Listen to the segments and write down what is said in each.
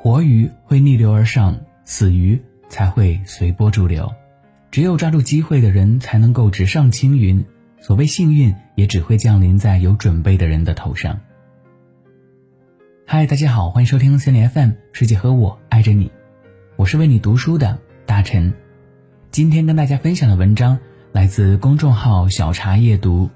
活鱼会逆流而上，死鱼才会随波逐流。只有抓住机会的人，才能够直上青云。所谓幸运，也只会降临在有准备的人的头上。嗨，大家好，欢迎收听森林 FM，世界和我爱着你，我是为你读书的大陈。今天跟大家分享的文章来自公众号小茶夜读。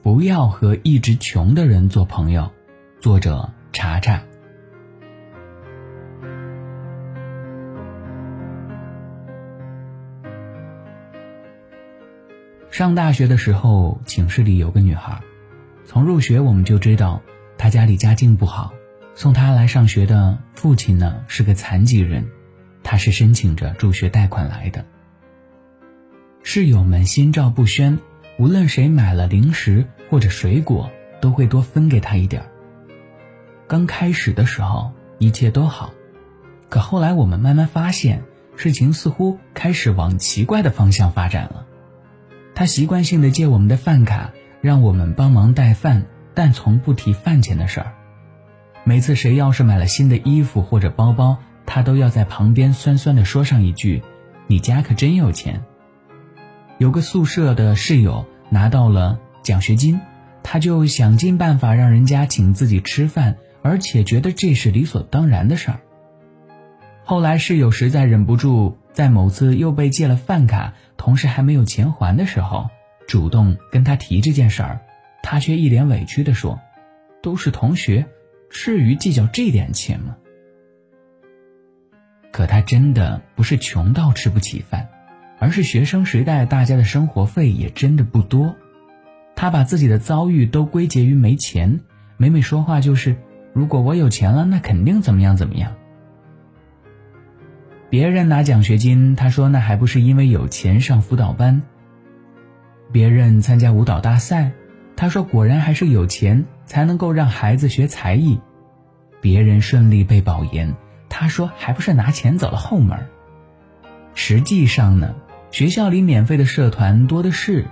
不要和一直穷的人做朋友，作者茶茶。上大学的时候，寝室里有个女孩，从入学我们就知道她家里家境不好，送她来上学的父亲呢是个残疾人，她是申请着助学贷款来的。室友们心照不宣，无论谁买了零食或者水果，都会多分给他一点儿。刚开始的时候一切都好，可后来我们慢慢发现，事情似乎开始往奇怪的方向发展了。他习惯性的借我们的饭卡，让我们帮忙带饭，但从不提饭钱的事儿。每次谁要是买了新的衣服或者包包，他都要在旁边酸酸的说上一句：“你家可真有钱。”有个宿舍的室友拿到了奖学金，他就想尽办法让人家请自己吃饭，而且觉得这是理所当然的事儿。后来室友实在忍不住，在某次又被借了饭卡，同时还没有钱还的时候，主动跟他提这件事儿，他却一脸委屈地说：“都是同学，至于计较这点钱吗？”可他真的不是穷到吃不起饭，而是学生时代大家的生活费也真的不多。他把自己的遭遇都归结于没钱，每每说话就是：“如果我有钱了，那肯定怎么样怎么样。”别人拿奖学金，他说那还不是因为有钱上辅导班。别人参加舞蹈大赛，他说果然还是有钱才能够让孩子学才艺。别人顺利被保研，他说还不是拿钱走了后门。实际上呢，学校里免费的社团多的是，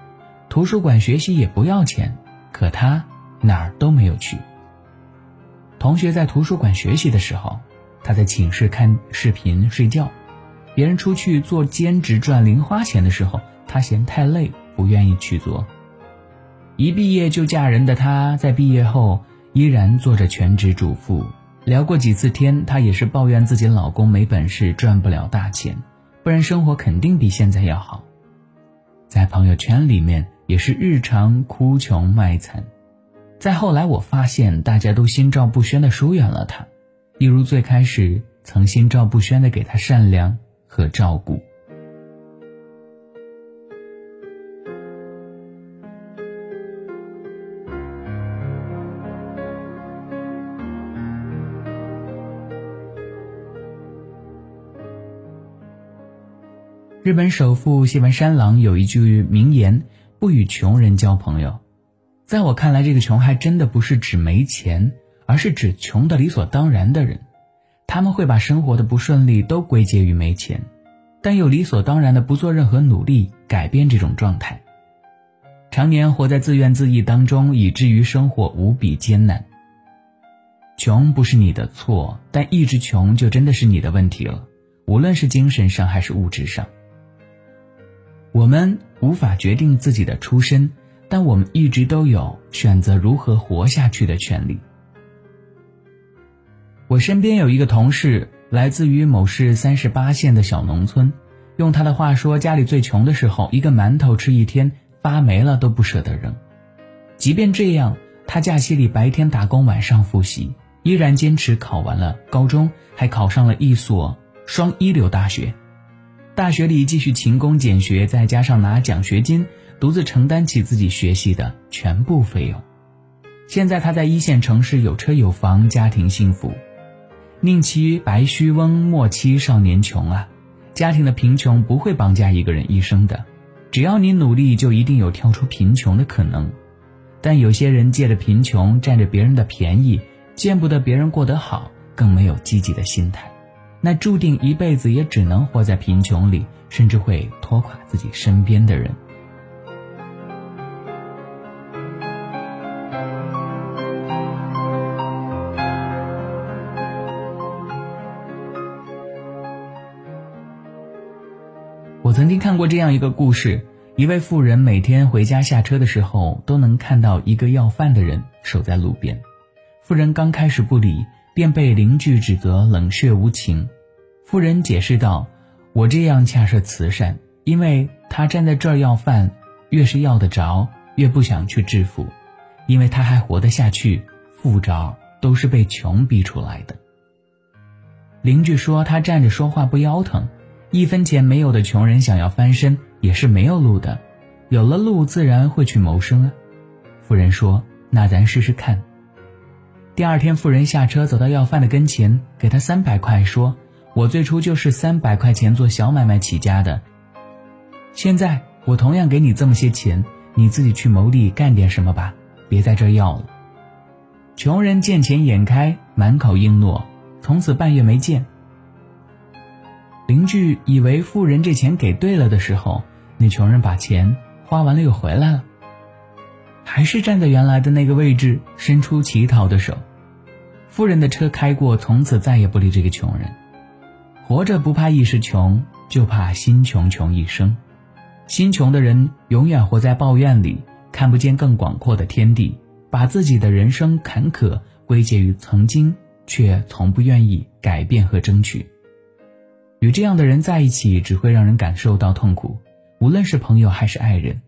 图书馆学习也不要钱，可他哪儿都没有去。同学在图书馆学习的时候。他在寝室看视频睡觉，别人出去做兼职赚零花钱的时候，他嫌太累，不愿意去做。一毕业就嫁人的他，在毕业后依然做着全职主妇。聊过几次天，她也是抱怨自己老公没本事，赚不了大钱，不然生活肯定比现在要好。在朋友圈里面也是日常哭穷卖惨。再后来，我发现大家都心照不宣的疏远了他。一如最开始曾心照不宣的给他善良和照顾。日本首富谢文山郎有一句名言：“不与穷人交朋友。”在我看来，这个穷还真的不是指没钱。而是指穷的理所当然的人，他们会把生活的不顺利都归结于没钱，但又理所当然的不做任何努力改变这种状态，常年活在自怨自艾当中，以至于生活无比艰难。穷不是你的错，但一直穷就真的是你的问题了，无论是精神上还是物质上。我们无法决定自己的出身，但我们一直都有选择如何活下去的权利。我身边有一个同事，来自于某市三十八线的小农村。用他的话说，家里最穷的时候，一个馒头吃一天，发霉了都不舍得扔。即便这样，他假期里白天打工，晚上复习，依然坚持考完了高中，还考上了一所双一流大学。大学里继续勤工俭学，再加上拿奖学金，独自承担起自己学习的全部费用。现在他在一线城市有车有房，家庭幸福。宁欺白须翁，莫欺少年穷啊！家庭的贫穷不会绑架一个人一生的，只要你努力，就一定有跳出贫穷的可能。但有些人借着贫穷占着别人的便宜，见不得别人过得好，更没有积极的心态，那注定一辈子也只能活在贫穷里，甚至会拖垮自己身边的人。我曾经看过这样一个故事，一位富人每天回家下车的时候，都能看到一个要饭的人守在路边。富人刚开始不理。便被邻居指责冷血无情。妇人解释道：“我这样恰是慈善，因为他站在这儿要饭，越是要得着，越不想去致富，因为他还活得下去。富着都是被穷逼出来的。”邻居说：“他站着说话不腰疼。”一分钱没有的穷人想要翻身也是没有路的，有了路自然会去谋生啊。妇人说：“那咱试试看。”第二天，妇人下车走到要饭的跟前，给他三百块，说：“我最初就是三百块钱做小买卖起家的，现在我同样给你这么些钱，你自己去谋利干点什么吧，别在这要了。”穷人见钱眼开，满口应诺，从此半月没见。邻居以为富人这钱给对了的时候，那穷人把钱花完了又回来了，还是站在原来的那个位置，伸出乞讨的手。富人的车开过，从此再也不理这个穷人。活着不怕一时穷，就怕心穷穷一生。心穷的人永远活在抱怨里，看不见更广阔的天地，把自己的人生坎坷归结于曾经，却从不愿意改变和争取。与这样的人在一起，只会让人感受到痛苦，无论是朋友还是爱人。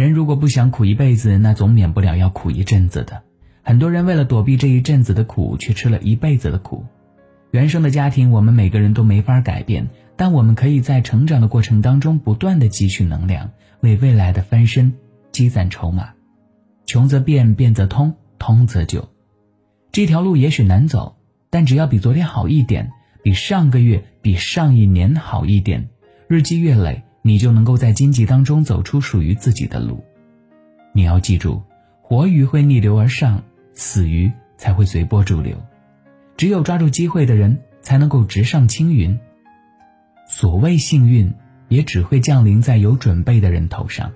人如果不想苦一辈子，那总免不了要苦一阵子的。很多人为了躲避这一阵子的苦，却吃了一辈子的苦。原生的家庭，我们每个人都没法改变，但我们可以在成长的过程当中，不断的汲取能量，为未来的翻身积攒筹码。穷则变，变则通，通则久。这条路也许难走，但只要比昨天好一点。比上个月、比上一年好一点，日积月累，你就能够在经济当中走出属于自己的路。你要记住，活鱼会逆流而上，死鱼才会随波逐流。只有抓住机会的人，才能够直上青云。所谓幸运，也只会降临在有准备的人头上。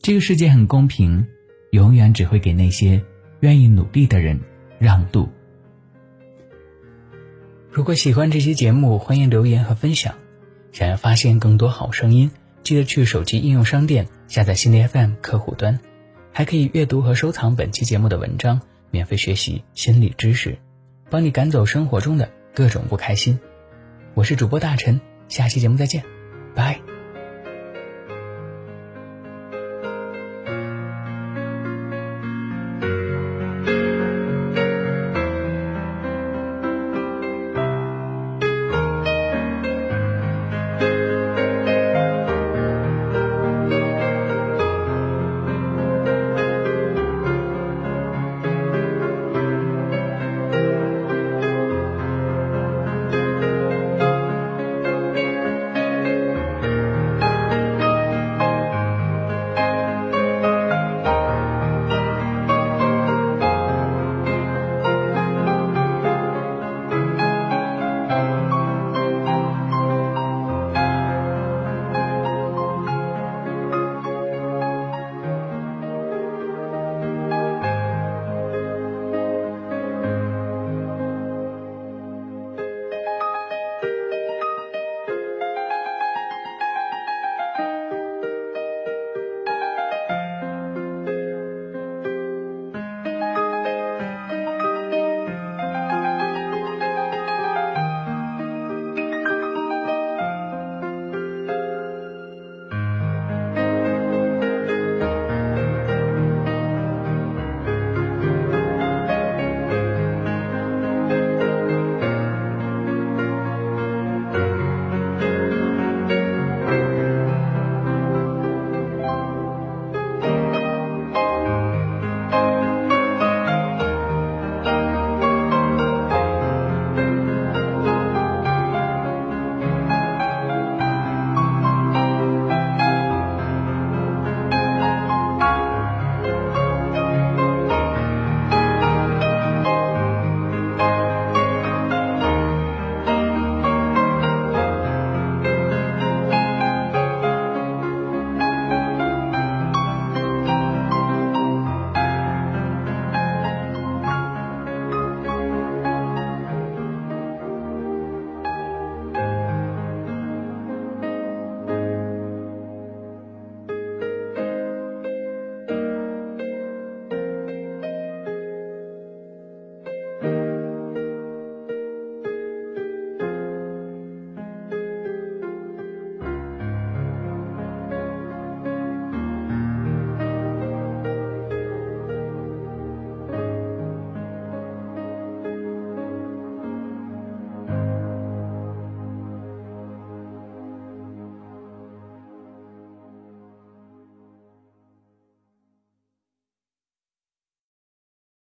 这个世界很公平，永远只会给那些愿意努力的人让渡。如果喜欢这期节目，欢迎留言和分享。想要发现更多好声音，记得去手机应用商店下载新的 FM 客户端，还可以阅读和收藏本期节目的文章，免费学习心理知识，帮你赶走生活中的各种不开心。我是主播大陈，下期节目再见，拜。